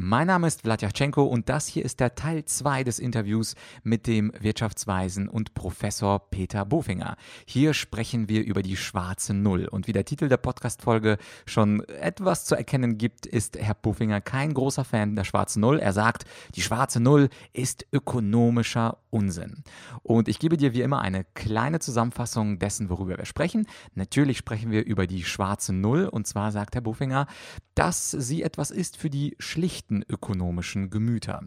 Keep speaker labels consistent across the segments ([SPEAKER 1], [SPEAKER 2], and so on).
[SPEAKER 1] Mein Name ist Vladyachenko und das hier ist der Teil 2 des Interviews mit dem Wirtschaftsweisen und Professor Peter Bofinger. Hier sprechen wir über die schwarze Null und wie der Titel der Podcast-Folge schon etwas zu erkennen gibt, ist Herr Bofinger kein großer Fan der schwarzen Null. Er sagt, die schwarze Null ist ökonomischer Unsinn. Und ich gebe dir wie immer eine kleine Zusammenfassung dessen, worüber wir sprechen. Natürlich sprechen wir über die schwarze Null und zwar sagt Herr Bofinger, dass sie etwas ist für die schlichten echten ökonomischen Gemüter.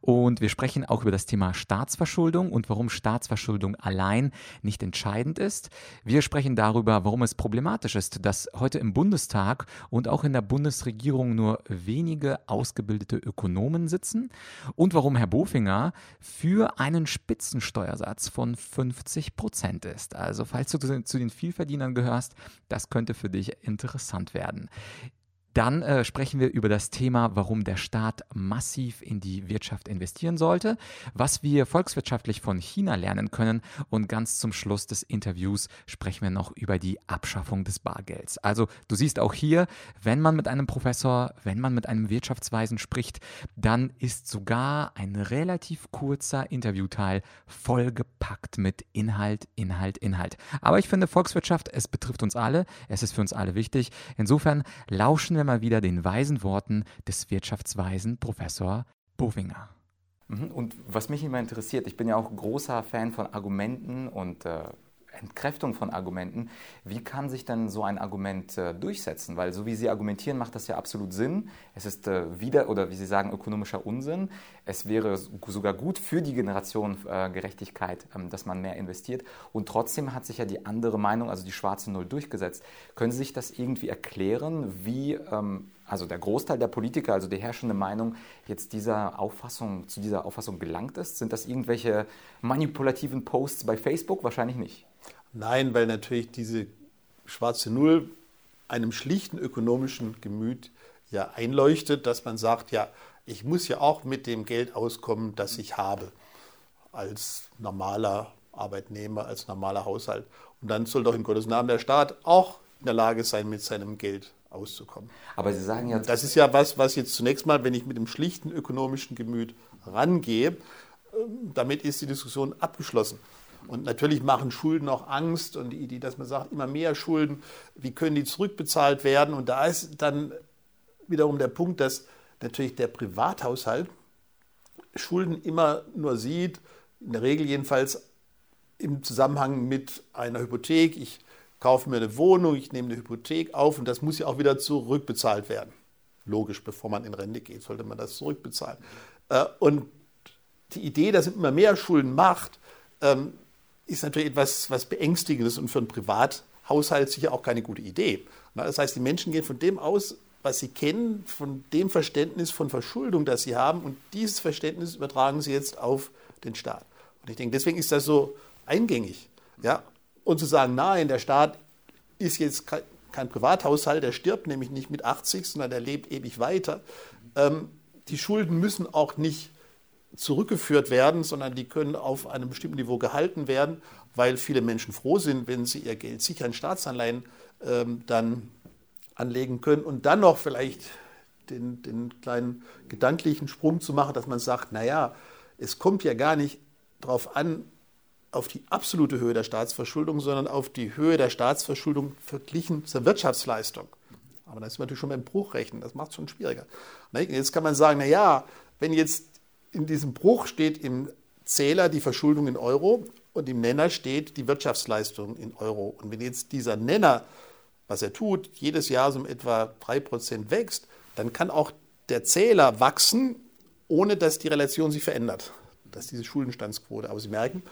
[SPEAKER 1] Und wir sprechen auch über das Thema Staatsverschuldung und warum Staatsverschuldung allein nicht entscheidend ist. Wir sprechen darüber, warum es problematisch ist, dass heute im Bundestag und auch in der Bundesregierung nur wenige ausgebildete Ökonomen sitzen und warum Herr Bofinger für einen Spitzensteuersatz von 50 Prozent ist. Also falls du zu den Vielverdienern gehörst, das könnte für dich interessant werden. Dann äh, sprechen wir über das Thema, warum der Staat massiv in die Wirtschaft investieren sollte, was wir volkswirtschaftlich von China lernen können und ganz zum Schluss des Interviews sprechen wir noch über die Abschaffung des Bargelds. Also du siehst auch hier, wenn man mit einem Professor, wenn man mit einem Wirtschaftsweisen spricht, dann ist sogar ein relativ kurzer Interviewteil vollgepackt mit Inhalt, Inhalt, Inhalt. Aber ich finde Volkswirtschaft, es betrifft uns alle, es ist für uns alle wichtig. Insofern lauschen wir wir mal wieder den weisen Worten des Wirtschaftsweisen Professor Bovinger.
[SPEAKER 2] Mhm, und was mich immer interessiert, ich bin ja auch großer Fan von Argumenten und äh, Entkräftung von Argumenten. Wie kann sich denn so ein Argument äh, durchsetzen? Weil so wie Sie argumentieren, macht das ja absolut Sinn. Es ist äh, wieder, oder wie Sie sagen, ökonomischer Unsinn. Es wäre sogar gut für die Generation äh, Gerechtigkeit, ähm, dass man mehr investiert. Und trotzdem hat sich ja die andere Meinung, also die schwarze Null, durchgesetzt. Können Sie sich das irgendwie erklären, wie ähm, also der Großteil der Politiker, also die herrschende Meinung, jetzt dieser Auffassung, zu dieser Auffassung gelangt ist? Sind das irgendwelche manipulativen Posts bei Facebook? Wahrscheinlich nicht.
[SPEAKER 3] Nein, weil natürlich diese schwarze Null einem schlichten ökonomischen Gemüt ja einleuchtet, dass man sagt, ja, ich muss ja auch mit dem Geld auskommen, das ich habe, als normaler Arbeitnehmer, als normaler Haushalt. Und dann soll doch in Gottes Namen der Staat auch in der Lage sein, mit seinem Geld auszukommen.
[SPEAKER 2] Aber Sie sagen ja.
[SPEAKER 3] Das ist ja was, was jetzt zunächst mal, wenn ich mit dem schlichten ökonomischen Gemüt rangehe, ähm, damit ist die Diskussion abgeschlossen. Und natürlich machen Schulden auch Angst und die Idee, dass man sagt, immer mehr Schulden, wie können die zurückbezahlt werden? Und da ist dann wiederum der Punkt, dass natürlich der Privathaushalt Schulden immer nur sieht, in der Regel jedenfalls im Zusammenhang mit einer Hypothek. Ich kaufe mir eine Wohnung, ich nehme eine Hypothek auf und das muss ja auch wieder zurückbezahlt werden. Logisch, bevor man in Rente geht, sollte man das zurückbezahlen. Äh, und die Idee, dass man immer mehr Schulden macht, ähm, ist natürlich etwas was Beängstigendes und für einen Privathaushalt sicher auch keine gute Idee. Das heißt, die Menschen gehen von dem aus, was sie kennen, von dem Verständnis von Verschuldung, das sie haben, und dieses Verständnis übertragen sie jetzt auf den Staat. Und ich denke, deswegen ist das so eingängig. Ja? Und zu sagen, nein, der Staat ist jetzt kein Privathaushalt, der stirbt nämlich nicht mit 80, sondern der lebt ewig weiter. Ähm, die Schulden müssen auch nicht zurückgeführt werden, sondern die können auf einem bestimmten Niveau gehalten werden, weil viele Menschen froh sind, wenn sie ihr Geld sicher in Staatsanleihen ähm, dann anlegen können und dann noch vielleicht den, den kleinen gedanklichen Sprung zu machen, dass man sagt, naja, es kommt ja gar nicht darauf an, auf die absolute Höhe der Staatsverschuldung, sondern auf die Höhe der Staatsverschuldung verglichen zur Wirtschaftsleistung. Aber da ist man natürlich schon beim Bruchrechnen, das macht es schon schwieriger. Jetzt kann man sagen, naja, wenn jetzt in diesem Bruch steht im Zähler die Verschuldung in Euro und im Nenner steht die Wirtschaftsleistung in Euro. Und wenn jetzt dieser Nenner, was er tut, jedes Jahr so um etwa 3% wächst, dann kann auch der Zähler wachsen, ohne dass die Relation sich verändert. Das ist diese Schuldenstandsquote. Aber Sie merken,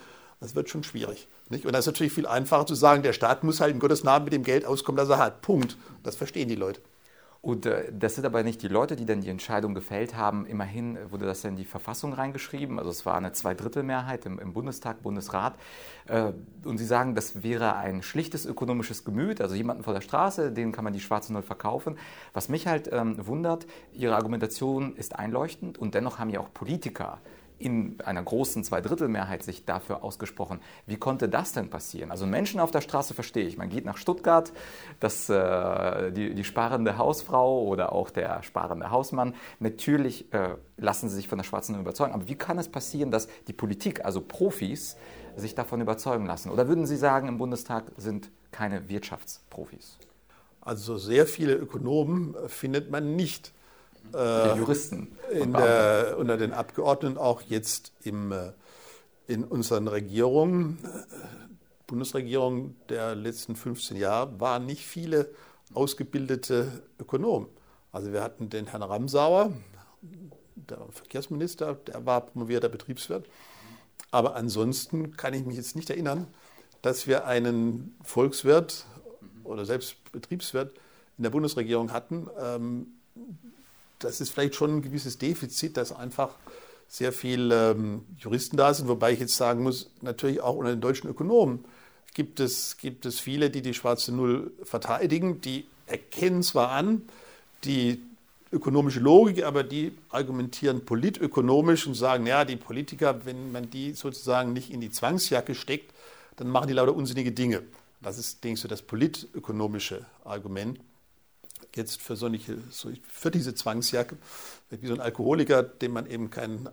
[SPEAKER 3] das wird schon schwierig. Nicht? Und das ist natürlich viel einfacher zu sagen, der Staat muss halt in Gottes Namen mit dem Geld auskommen, das er hat. Punkt. Das verstehen die Leute.
[SPEAKER 2] Und äh, das sind aber nicht die Leute, die dann die Entscheidung gefällt haben. Immerhin wurde das in die Verfassung reingeschrieben. Also es war eine Zweidrittelmehrheit im, im Bundestag, Bundesrat. Äh, und sie sagen, das wäre ein schlichtes ökonomisches Gemüt, also jemanden vor der Straße, denen kann man die schwarze Null verkaufen. Was mich halt ähm, wundert, ihre Argumentation ist einleuchtend und dennoch haben ja auch Politiker
[SPEAKER 1] in einer großen Zweidrittelmehrheit sich dafür ausgesprochen. Wie konnte das denn passieren? Also Menschen auf der Straße verstehe ich. Man geht nach Stuttgart, dass äh, die, die, sparende Hausfrau oder auch der sparende Hausmann, natürlich äh, lassen sie sich von der Schwarzen überzeugen. Aber wie kann es passieren, dass die Politik, also Profis, sich davon überzeugen lassen? Oder würden Sie sagen, im Bundestag sind keine Wirtschaftsprofis?
[SPEAKER 3] Also sehr viele Ökonomen findet man nicht
[SPEAKER 1] äh, Juristen.
[SPEAKER 3] Der, unter den Abgeordneten, auch jetzt im, äh, in unseren Regierungen, Bundesregierung der letzten 15 Jahre, waren nicht viele ausgebildete Ökonomen. Also wir hatten den Herrn Ramsauer, der Verkehrsminister, der war promovierter Betriebswirt. Aber ansonsten kann ich mich jetzt nicht erinnern, dass wir einen Volkswirt oder selbst Betriebswirt in der Bundesregierung hatten, ähm, das ist vielleicht schon ein gewisses Defizit, dass einfach sehr viele ähm, Juristen da sind, wobei ich jetzt sagen muss, natürlich auch unter den deutschen Ökonomen gibt es, gibt es viele, die die schwarze Null verteidigen, die erkennen zwar an, die ökonomische Logik, aber die argumentieren politökonomisch und sagen, ja, die Politiker, wenn man die sozusagen nicht in die Zwangsjacke steckt, dann machen die lauter unsinnige Dinge. Das ist, ich, so das politökonomische Argument jetzt für, so nicht, für diese Zwangsjacke, wie so ein Alkoholiker, dem man eben keinen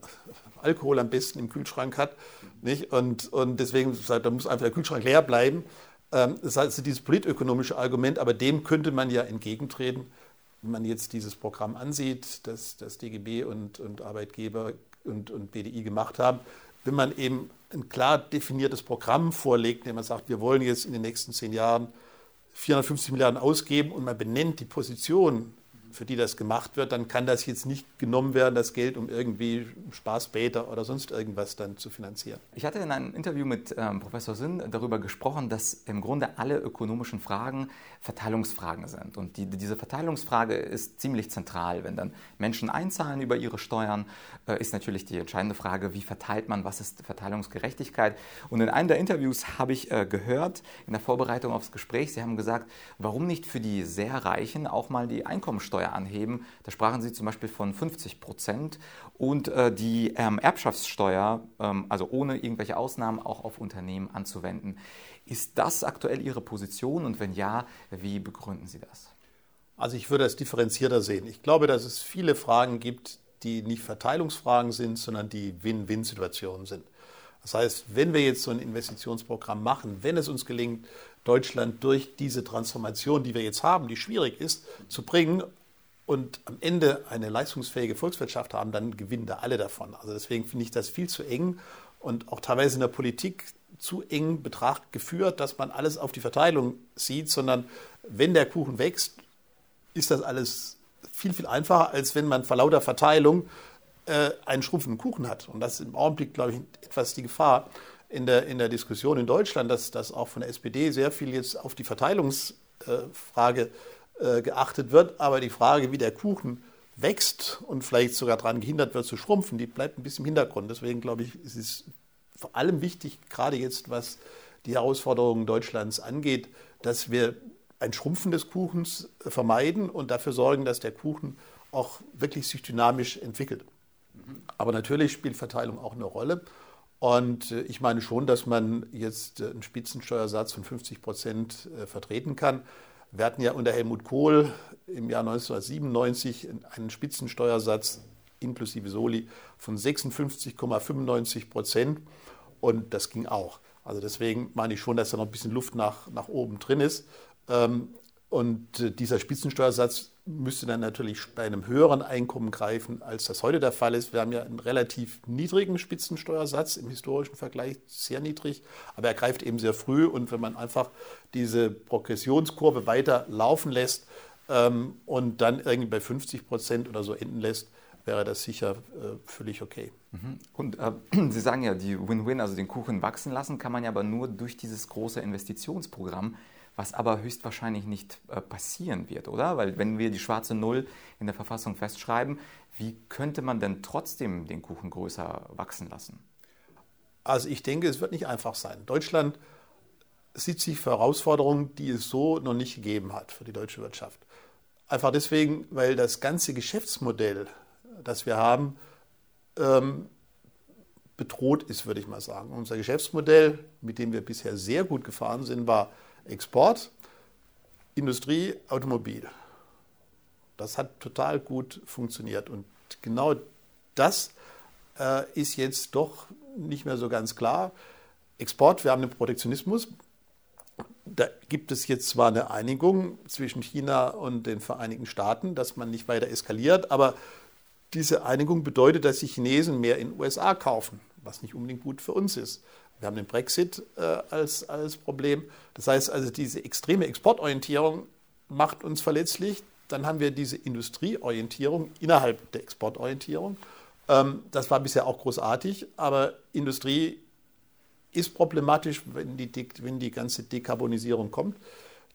[SPEAKER 3] Alkohol am besten im Kühlschrank hat. Nicht? Und, und deswegen sagt, da muss einfach der Kühlschrank leer bleiben. Ähm, das heißt, dieses politökonomische Argument, aber dem könnte man ja entgegentreten, wenn man jetzt dieses Programm ansieht, das, das DGB und, und Arbeitgeber und, und BDI gemacht haben, wenn man eben ein klar definiertes Programm vorlegt, indem man sagt, wir wollen jetzt in den nächsten zehn Jahren 450 Milliarden ausgeben und man benennt die Position für die das gemacht wird, dann kann das jetzt nicht genommen werden, das Geld, um irgendwie Spaßbäder oder sonst irgendwas dann zu finanzieren.
[SPEAKER 1] Ich hatte in einem Interview mit ähm, Professor Sinn darüber gesprochen, dass im Grunde alle ökonomischen Fragen Verteilungsfragen sind. Und die, diese Verteilungsfrage ist ziemlich zentral. Wenn dann Menschen einzahlen über ihre Steuern, äh, ist natürlich die entscheidende Frage, wie verteilt man, was ist Verteilungsgerechtigkeit. Und in einem der Interviews habe ich äh, gehört, in der Vorbereitung aufs Gespräch, Sie haben gesagt, warum nicht für die sehr Reichen auch mal die Einkommensteuer Erbschaftssteuer anheben. Da sprachen Sie zum Beispiel von 50 Prozent und äh, die ähm, Erbschaftssteuer, ähm, also ohne irgendwelche Ausnahmen, auch auf Unternehmen anzuwenden. Ist das aktuell Ihre Position und wenn ja, wie begründen Sie das?
[SPEAKER 3] Also ich würde das differenzierter sehen. Ich glaube, dass es viele Fragen gibt, die nicht Verteilungsfragen sind, sondern die Win-Win-Situationen sind. Das heißt, wenn wir jetzt so ein Investitionsprogramm machen, wenn es uns gelingt, Deutschland durch diese Transformation, die wir jetzt haben, die schwierig ist, zu bringen, und am Ende eine leistungsfähige Volkswirtschaft haben, dann gewinnen da alle davon. Also deswegen finde ich das viel zu eng und auch teilweise in der Politik zu eng Betracht geführt, dass man alles auf die Verteilung sieht, sondern wenn der Kuchen wächst, ist das alles viel, viel einfacher, als wenn man vor lauter Verteilung äh, einen schrumpfenden Kuchen hat. Und das ist im Augenblick, glaube ich, etwas die Gefahr in der, in der Diskussion in Deutschland, dass, dass auch von der SPD sehr viel jetzt auf die Verteilungsfrage äh, äh, geachtet wird. Aber die Frage, wie der Kuchen wächst und vielleicht sogar daran gehindert wird zu schrumpfen, die bleibt ein bisschen im Hintergrund. Deswegen glaube ich, ist es vor allem wichtig, gerade jetzt, was die Herausforderungen Deutschlands angeht, dass wir ein Schrumpfen des Kuchens äh, vermeiden und dafür sorgen, dass der Kuchen auch wirklich sich dynamisch entwickelt. Aber natürlich spielt Verteilung auch eine Rolle. Und äh, ich meine schon, dass man jetzt einen Spitzensteuersatz von 50 Prozent vertreten kann. Wir hatten ja unter Helmut Kohl im Jahr 1997 einen Spitzensteuersatz inklusive Soli von 56,95 Prozent und das ging auch. Also deswegen meine ich schon, dass da noch ein bisschen Luft nach, nach oben drin ist. Ähm, und äh, dieser Spitzensteuersatz müsste dann natürlich bei einem höheren Einkommen greifen, als das heute der Fall ist. Wir haben ja einen relativ niedrigen Spitzensteuersatz im historischen Vergleich, sehr niedrig, aber er greift eben sehr früh. Und wenn man einfach diese Progressionskurve weiter laufen lässt ähm, und dann irgendwie bei 50 Prozent oder so enden lässt, wäre das sicher äh, völlig okay.
[SPEAKER 1] Mhm. Und äh, Sie sagen ja, die Win-Win, also den Kuchen wachsen lassen, kann man ja aber nur durch dieses große Investitionsprogramm was aber höchstwahrscheinlich nicht äh, passieren wird, oder? Weil wenn wir die schwarze Null in der Verfassung festschreiben, wie könnte man denn trotzdem den Kuchen größer wachsen lassen?
[SPEAKER 3] Also ich denke, es wird nicht einfach sein. Deutschland sieht sich für Herausforderungen, die es so noch nicht gegeben hat für die deutsche Wirtschaft. Einfach deswegen, weil das ganze Geschäftsmodell, das wir haben, ähm, bedroht ist, würde ich mal sagen. Unser Geschäftsmodell, mit dem wir bisher sehr gut gefahren sind, war Export, Industrie, Automobil. Das hat total gut funktioniert. Und genau das äh, ist jetzt doch nicht mehr so ganz klar. Export, wir haben den Protektionismus. Da gibt es jetzt zwar eine Einigung zwischen China und den Vereinigten Staaten, dass man nicht weiter eskaliert, aber diese Einigung bedeutet, dass die Chinesen mehr in den USA kaufen, was nicht unbedingt gut für uns ist. Wir haben den Brexit äh, als, als Problem. Das heißt also, diese extreme Exportorientierung macht uns verletzlich. Dann haben wir diese Industrieorientierung innerhalb der Exportorientierung. Ähm, das war bisher auch großartig, aber Industrie ist problematisch, wenn die, wenn die ganze Dekarbonisierung kommt.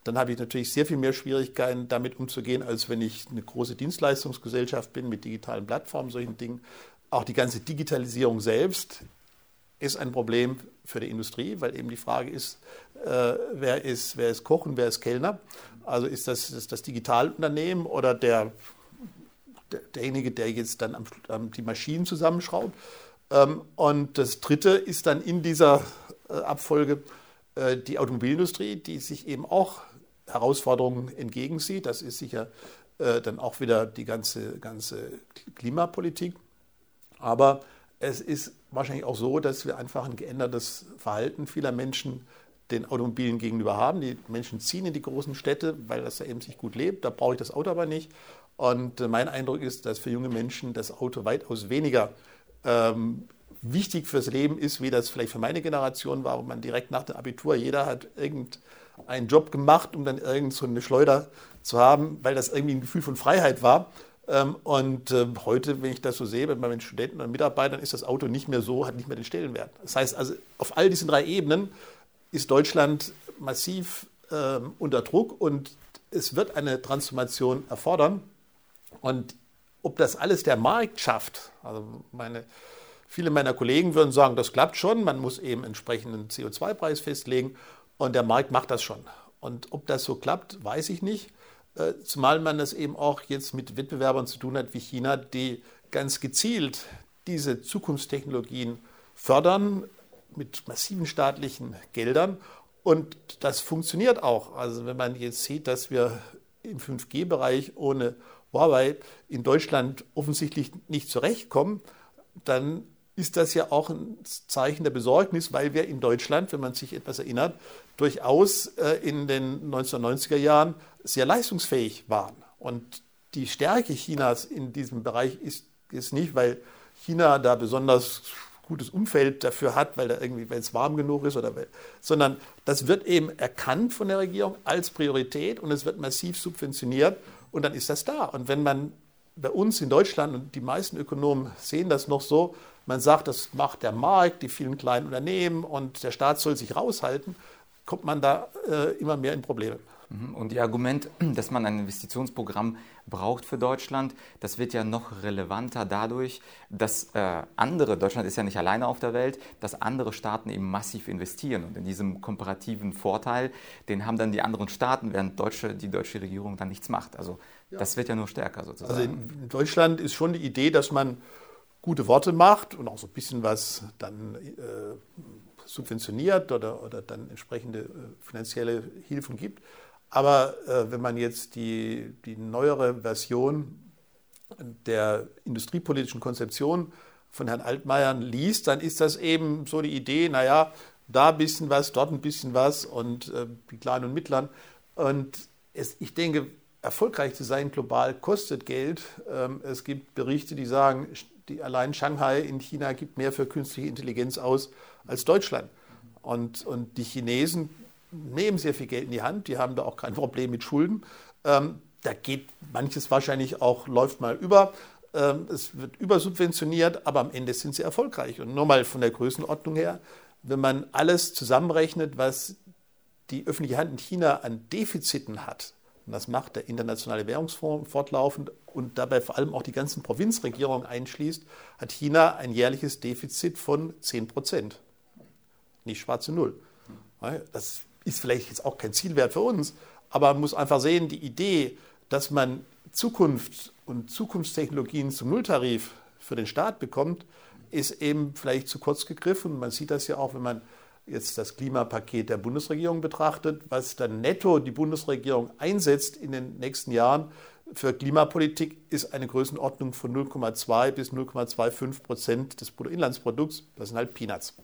[SPEAKER 3] Dann habe ich natürlich sehr viel mehr Schwierigkeiten, damit umzugehen, als wenn ich eine große Dienstleistungsgesellschaft bin mit digitalen Plattformen, solchen Dingen. Auch die ganze Digitalisierung selbst ist ein Problem für die Industrie, weil eben die Frage ist, äh, wer, ist wer ist Koch und wer ist Kellner? Also ist das ist das Digitalunternehmen oder der, der, derjenige, der jetzt dann am, am, die Maschinen zusammenschraubt? Ähm, und das Dritte ist dann in dieser äh, Abfolge äh, die Automobilindustrie, die sich eben auch Herausforderungen entgegensieht. Das ist sicher äh, dann auch wieder die ganze, ganze Klimapolitik. Aber es ist wahrscheinlich auch so, dass wir einfach ein geändertes Verhalten vieler Menschen den Automobilen gegenüber haben. Die Menschen ziehen in die großen Städte, weil das ja eben sich gut lebt. Da brauche ich das Auto aber nicht. Und äh, mein Eindruck ist, dass für junge Menschen das Auto weitaus weniger ähm, wichtig fürs Leben ist, wie das vielleicht für meine Generation war, wo man direkt nach dem Abitur, jeder hat irgendeinen Job gemacht, um dann irgend so eine Schleuder zu haben, weil das irgendwie ein Gefühl von Freiheit war. Ähm, und ähm, heute, wenn ich das so sehe, bei meinen Studenten und Mitarbeitern, ist das Auto nicht mehr so, hat nicht mehr den Stellenwert. Das heißt also, auf all diesen drei Ebenen ist Deutschland massiv ähm, unter Druck und es wird eine Transformation erfordern. Und ob das alles der Markt schafft, also meine, viele meiner Kollegen würden sagen, das klappt schon, man muss eben entsprechenden CO2-Preis festlegen und der Markt macht das schon. Und ob das so klappt, weiß ich nicht. Äh, zumal man das eben auch jetzt mit Wettbewerbern zu tun hat wie China, die ganz gezielt diese Zukunftstechnologien fördern mit massiven staatlichen Geldern. Und das funktioniert auch. Also wenn man jetzt sieht, dass wir im 5G-Bereich ohne Huawei in Deutschland offensichtlich nicht zurechtkommen, dann ist das ja auch ein Zeichen der Besorgnis, weil wir in Deutschland, wenn man sich etwas erinnert, durchaus äh, in den 1990er Jahren sehr leistungsfähig waren. Und die Stärke Chinas in diesem Bereich ist, ist nicht, weil China da besonders gutes Umfeld dafür hat, weil da irgendwie, weil es warm genug ist oder weil, sondern das wird eben erkannt von der Regierung als Priorität und es wird massiv subventioniert und dann ist das da. Und wenn man bei uns in Deutschland und die meisten Ökonomen sehen das noch so, man sagt, das macht der Markt, die vielen kleinen Unternehmen und der Staat soll sich raushalten, kommt man da äh, immer mehr in Probleme.
[SPEAKER 2] Mhm. Und Ihr Argument, dass man ein Investitionsprogramm braucht für Deutschland, das wird ja noch relevanter dadurch, dass äh, andere, Deutschland ist ja nicht alleine auf der Welt, dass andere Staaten eben massiv investieren. Und in diesem komparativen Vorteil, den haben dann die anderen Staaten, während Deutsche, die deutsche Regierung dann nichts macht. Also ja. das wird ja nur stärker sozusagen.
[SPEAKER 3] Also in Deutschland ist schon die Idee, dass man gute Worte macht und auch so ein bisschen was dann äh, subventioniert oder, oder dann entsprechende äh, finanzielle Hilfen gibt. Aber äh, wenn man jetzt die, die neuere Version der industriepolitischen Konzeption von Herrn Altmaier liest, dann ist das eben so die Idee, naja, da ein bisschen was, dort ein bisschen was und äh, die Kleinen und Mittleren. Und es, ich denke, erfolgreich zu sein global kostet Geld. Ähm, es gibt Berichte, die sagen, die allein Shanghai in China gibt mehr für künstliche Intelligenz aus als Deutschland. Und, und die Chinesen nehmen sehr viel Geld in die Hand, die haben da auch kein Problem mit Schulden. Ähm, da geht manches wahrscheinlich auch, läuft mal über. Ähm, es wird übersubventioniert, aber am Ende sind sie erfolgreich. Und nur mal von der Größenordnung her, wenn man alles zusammenrechnet, was die öffentliche Hand in China an Defiziten hat, und das macht der Internationale Währungsfonds fortlaufend und dabei vor allem auch die ganzen Provinzregierungen einschließt, hat China ein jährliches Defizit von 10 Prozent. Nicht schwarze Null. Das ist vielleicht jetzt auch kein Zielwert für uns, aber man muss einfach sehen, die Idee, dass man Zukunft und Zukunftstechnologien zum Nulltarif für den Staat bekommt, ist eben vielleicht zu kurz gegriffen. Man sieht das ja auch, wenn man jetzt das Klimapaket der Bundesregierung betrachtet, was dann netto die Bundesregierung einsetzt in den nächsten Jahren für Klimapolitik, ist eine Größenordnung von 0,2 bis 0,25 Prozent des Bruttoinlandsprodukts. Das sind halt Peanuts.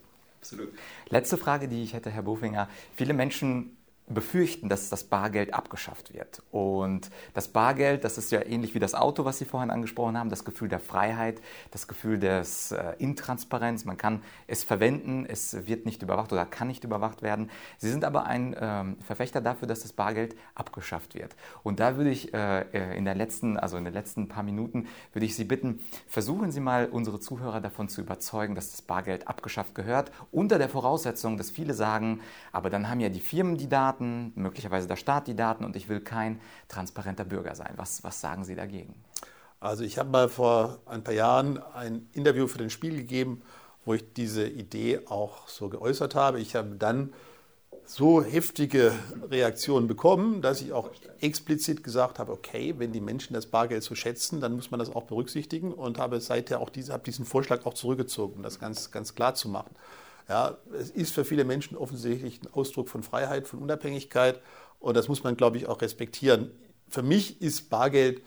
[SPEAKER 1] Absolut. Letzte Frage, die ich hätte, Herr Bofinger. Viele Menschen befürchten, dass das Bargeld abgeschafft wird. Und das Bargeld, das ist ja ähnlich wie das Auto, was Sie vorhin angesprochen haben, das Gefühl der Freiheit, das Gefühl des äh, Intransparenz. Man kann es verwenden, es wird nicht überwacht oder kann nicht überwacht werden. Sie sind aber ein ähm, Verfechter dafür, dass das Bargeld abgeschafft wird. Und da würde ich äh, äh in der letzten, also in den letzten paar Minuten, würde ich Sie bitten, versuchen Sie mal unsere Zuhörer davon zu überzeugen, dass das Bargeld abgeschafft gehört, unter der Voraussetzung, dass viele sagen, aber dann haben ja die Firmen die Daten, Daten, möglicherweise der Staat die Daten und ich will kein transparenter Bürger sein. Was, was sagen Sie dagegen?
[SPEAKER 3] Also ich habe mal vor ein paar Jahren ein Interview für den Spiel gegeben, wo ich diese Idee auch so geäußert habe. Ich habe dann so heftige Reaktionen bekommen, dass ich auch explizit gesagt habe, okay, wenn die Menschen das Bargeld so schätzen, dann muss man das auch berücksichtigen und habe seither auch diese, habe diesen Vorschlag auch zurückgezogen, um das ganz, ganz klar zu machen. Ja, es ist für viele Menschen offensichtlich ein Ausdruck von Freiheit, von Unabhängigkeit und das muss man, glaube ich, auch respektieren. Für mich ist Bargeld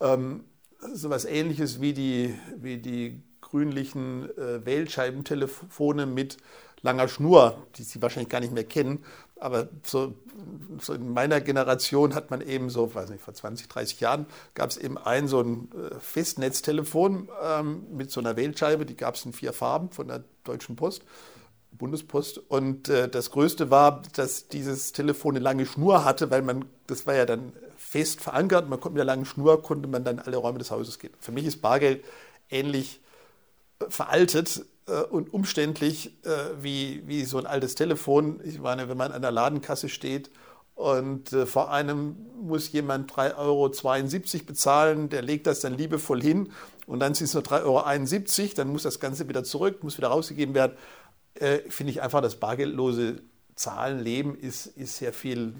[SPEAKER 3] ähm, so etwas Ähnliches wie die, wie die grünlichen äh, Wählscheibentelefone mit langer Schnur, die Sie wahrscheinlich gar nicht mehr kennen. Aber so, so, in meiner Generation hat man eben so, weiß nicht, vor 20, 30 Jahren gab es eben ein so ein äh, Festnetztelefon ähm, mit so einer Wählscheibe, die gab es in vier Farben von der Deutschen Post. Bundespost. Und äh, das Größte war, dass dieses Telefon eine lange Schnur hatte, weil man, das war ja dann fest verankert, man konnte mit der langen Schnur, konnte man dann alle Räume des Hauses gehen. Für mich ist Bargeld ähnlich äh, veraltet äh, und umständlich äh, wie, wie so ein altes Telefon. Ich meine, wenn man an der Ladenkasse steht und äh, vor einem muss jemand 3,72 Euro bezahlen, der legt das dann liebevoll hin und dann sind es nur 3,71 Euro, dann muss das Ganze wieder zurück, muss wieder rausgegeben werden äh, finde ich einfach, das bargeldlose Zahlenleben ist, ist sehr, viel,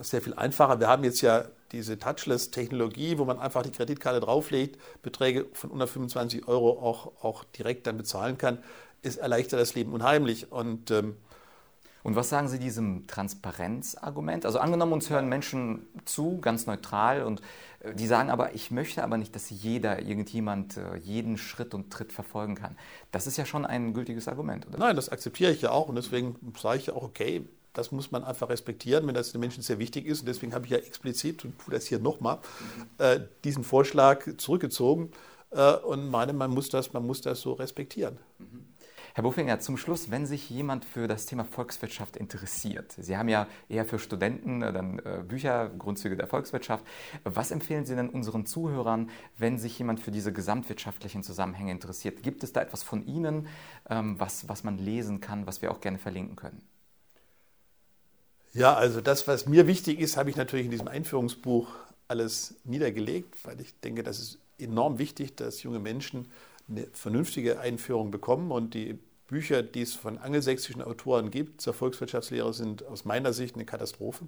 [SPEAKER 3] sehr viel einfacher. Wir haben jetzt ja diese Touchless-Technologie, wo man einfach die Kreditkarte drauflegt, Beträge von 125 Euro auch, auch direkt dann bezahlen kann. Es erleichtert das Leben unheimlich. Und ähm,
[SPEAKER 1] und was sagen Sie diesem Transparenzargument? Also angenommen, uns hören Menschen zu, ganz neutral, und äh, die sagen aber, ich möchte aber nicht, dass jeder, irgendjemand äh, jeden Schritt und Tritt verfolgen kann. Das ist ja schon ein gültiges Argument,
[SPEAKER 3] oder? Nein, das akzeptiere ich ja auch und deswegen sage ich ja auch, okay, das muss man einfach respektieren, wenn das den Menschen sehr wichtig ist. Und deswegen habe ich ja explizit, und tue das hier nochmal, äh, diesen Vorschlag zurückgezogen äh, und meine, man muss das, man muss das so respektieren. Mhm.
[SPEAKER 1] Herr Bofinger, zum Schluss, wenn sich jemand für das Thema Volkswirtschaft interessiert, Sie haben ja eher für Studenten äh, dann äh, Bücher, Grundzüge der Volkswirtschaft. Was empfehlen Sie denn unseren Zuhörern, wenn sich jemand für diese gesamtwirtschaftlichen Zusammenhänge interessiert? Gibt es da etwas von Ihnen, ähm, was, was man lesen kann, was wir auch gerne verlinken können?
[SPEAKER 3] Ja, also das, was mir wichtig ist, habe ich natürlich in diesem Einführungsbuch alles niedergelegt, weil ich denke, das ist enorm wichtig, dass junge Menschen eine vernünftige Einführung bekommen und die Bücher, die es von angelsächsischen Autoren gibt zur Volkswirtschaftslehre, sind aus meiner Sicht eine Katastrophe.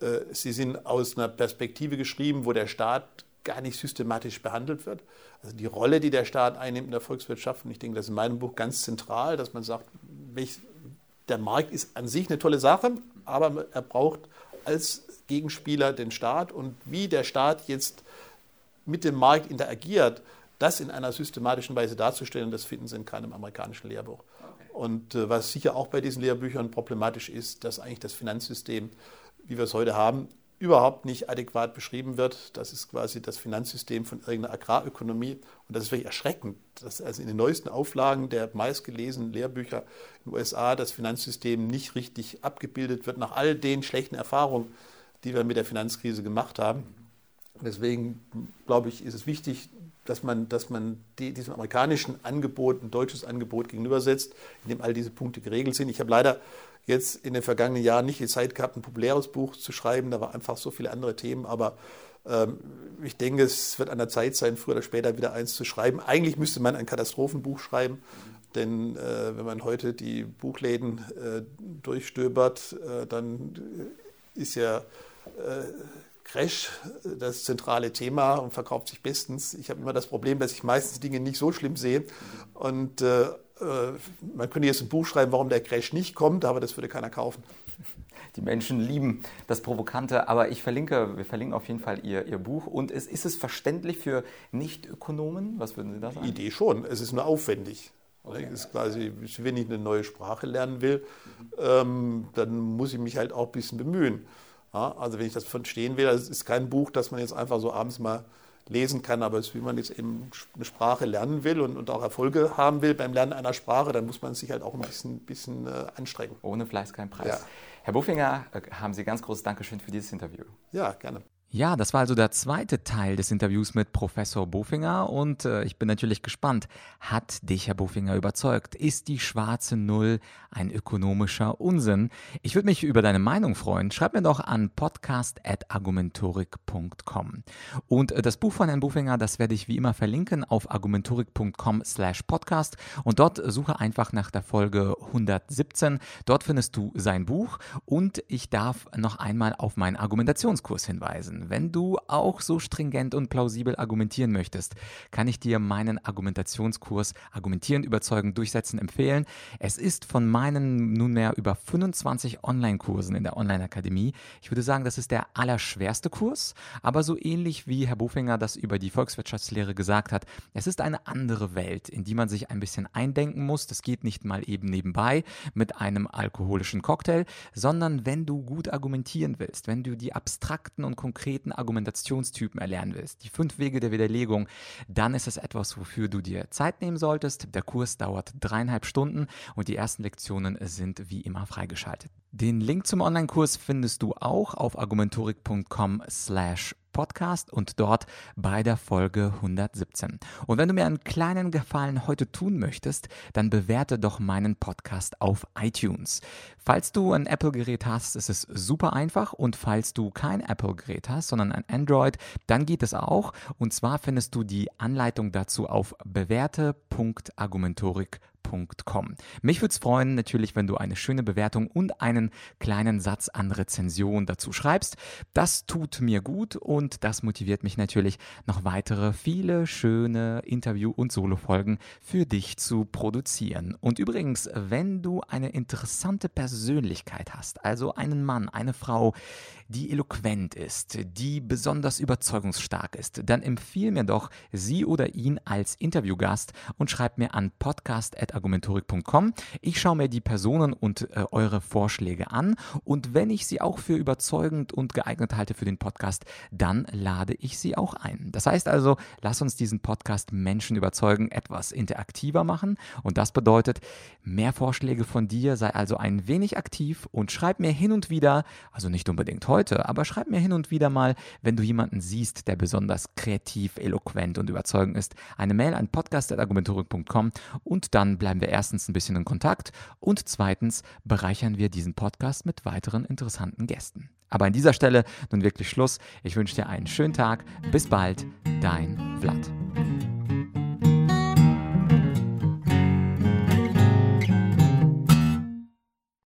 [SPEAKER 3] Äh, sie sind aus einer Perspektive geschrieben, wo der Staat gar nicht systematisch behandelt wird. Also die Rolle, die der Staat einnimmt in der Volkswirtschaft, und ich denke, das ist in meinem Buch ganz zentral, dass man sagt, der Markt ist an sich eine tolle Sache, aber er braucht als Gegenspieler den Staat und wie der Staat jetzt mit dem Markt interagiert, das in einer systematischen Weise darzustellen, das finden Sie in keinem amerikanischen Lehrbuch. Okay. Und äh, was sicher auch bei diesen Lehrbüchern problematisch ist, dass eigentlich das Finanzsystem, wie wir es heute haben, überhaupt nicht adäquat beschrieben wird. Das ist quasi das Finanzsystem von irgendeiner Agrarökonomie. Und das ist wirklich erschreckend, dass also in den neuesten Auflagen der meistgelesenen Lehrbücher in den USA das Finanzsystem nicht richtig abgebildet wird, nach all den schlechten Erfahrungen, die wir mit der Finanzkrise gemacht haben. Deswegen glaube ich, ist es wichtig, dass man, dass man die, diesem amerikanischen Angebot ein deutsches Angebot gegenübersetzt, in dem all diese Punkte geregelt sind. Ich habe leider jetzt in den vergangenen Jahren nicht die Zeit gehabt, ein populäres Buch zu schreiben. Da waren einfach so viele andere Themen. Aber ähm, ich denke, es wird an der Zeit sein, früher oder später wieder eins zu schreiben. Eigentlich müsste man ein Katastrophenbuch schreiben. Denn äh, wenn man heute die Buchläden äh, durchstöbert, äh, dann ist ja äh, Crash das zentrale Thema und verkauft sich bestens. Ich habe immer das Problem, dass ich meistens Dinge nicht so schlimm sehe. Und äh, äh, man könnte jetzt ein Buch schreiben, warum der Crash nicht kommt, aber das würde keiner kaufen.
[SPEAKER 2] Die Menschen lieben das Provokante, aber ich verlinke, wir verlinken auf jeden Fall Ihr, Ihr Buch. Und ist, ist es verständlich für Nicht-Ökonomen? Was würden Sie da sagen?
[SPEAKER 3] Die Idee schon, es ist nur aufwendig. Okay. ist quasi, wenn ich eine neue Sprache lernen will, ähm, dann muss ich mich halt auch ein bisschen bemühen. Ja, also wenn ich das verstehen will, das ist kein Buch, das man jetzt einfach so abends mal lesen kann, aber wie man jetzt eben eine Sprache lernen will und, und, auch Erfolge haben will beim Lernen einer Sprache, dann muss man sich halt auch ein bisschen, bisschen äh, anstrengen.
[SPEAKER 2] Ohne Fleiß kein Preis. Ja. Herr Buffinger, äh, haben Sie ganz großes Dankeschön für dieses Interview.
[SPEAKER 3] Ja, gerne.
[SPEAKER 1] Ja, das war also der zweite Teil des Interviews mit Professor Bofinger und äh, ich bin natürlich gespannt. Hat dich Herr Bofinger überzeugt? Ist die schwarze Null ein ökonomischer Unsinn? Ich würde mich über deine Meinung freuen. Schreib mir doch an podcast.argumentorik.com. Und äh, das Buch von Herrn Bofinger, das werde ich wie immer verlinken auf argumentorik.com slash podcast und dort suche einfach nach der Folge 117. Dort findest du sein Buch und ich darf noch einmal auf meinen Argumentationskurs hinweisen. Wenn du auch so stringent und plausibel argumentieren möchtest, kann ich dir meinen Argumentationskurs Argumentieren, Überzeugen, Durchsetzen empfehlen. Es ist von meinen nunmehr über 25 Online-Kursen in der Online-Akademie. Ich würde sagen, das ist der allerschwerste Kurs, aber so ähnlich wie Herr Bofinger das über die Volkswirtschaftslehre gesagt hat, es ist eine andere Welt, in die man sich ein bisschen eindenken muss. Das geht nicht mal eben nebenbei mit einem alkoholischen Cocktail, sondern wenn du gut argumentieren willst, wenn du die abstrakten und konkreten konkreten Argumentationstypen erlernen willst, die fünf Wege der Widerlegung, dann ist es etwas, wofür du dir Zeit nehmen solltest. Der Kurs dauert dreieinhalb Stunden und die ersten Lektionen sind wie immer freigeschaltet. Den Link zum Online-Kurs findest du auch auf argumentorik.com slash Podcast und dort bei der Folge 117. Und wenn du mir einen kleinen Gefallen heute tun möchtest, dann bewerte doch meinen Podcast auf iTunes. Falls du ein Apple-Gerät hast, ist es super einfach und falls du kein Apple-Gerät hast, sondern ein Android, dann geht es auch. Und zwar findest du die Anleitung dazu auf bewährte.argumentorik.com www.rezension.com. Mich würde es freuen, natürlich, wenn du eine schöne Bewertung und einen kleinen Satz an Rezension dazu schreibst. Das tut mir gut und das motiviert mich natürlich, noch weitere viele schöne Interview- und Solo-Folgen für dich zu produzieren. Und übrigens, wenn du eine interessante Persönlichkeit hast, also einen Mann, eine Frau, die eloquent ist, die besonders überzeugungsstark ist, dann empfiehl mir doch sie oder ihn als Interviewgast und schreib mir an podcast.argumentorik.com. Ich schaue mir die Personen und äh, eure Vorschläge an und wenn ich sie auch für überzeugend und geeignet halte für den Podcast, dann lade ich sie auch ein. Das heißt also, lass uns diesen Podcast Menschen überzeugen, etwas interaktiver machen und das bedeutet mehr Vorschläge von dir, sei also ein wenig aktiv und schreib mir hin und wieder, also nicht unbedingt heute, aber schreib mir hin und wieder mal, wenn du jemanden siehst, der besonders kreativ, eloquent und überzeugend ist, eine Mail an podcast.argumentorik.com und bleiben wir erstens ein bisschen in Kontakt und zweitens bereichern wir diesen Podcast mit weiteren interessanten Gästen. Aber an dieser Stelle nun wirklich Schluss. Ich wünsche dir einen schönen Tag. Bis bald, dein Vlad.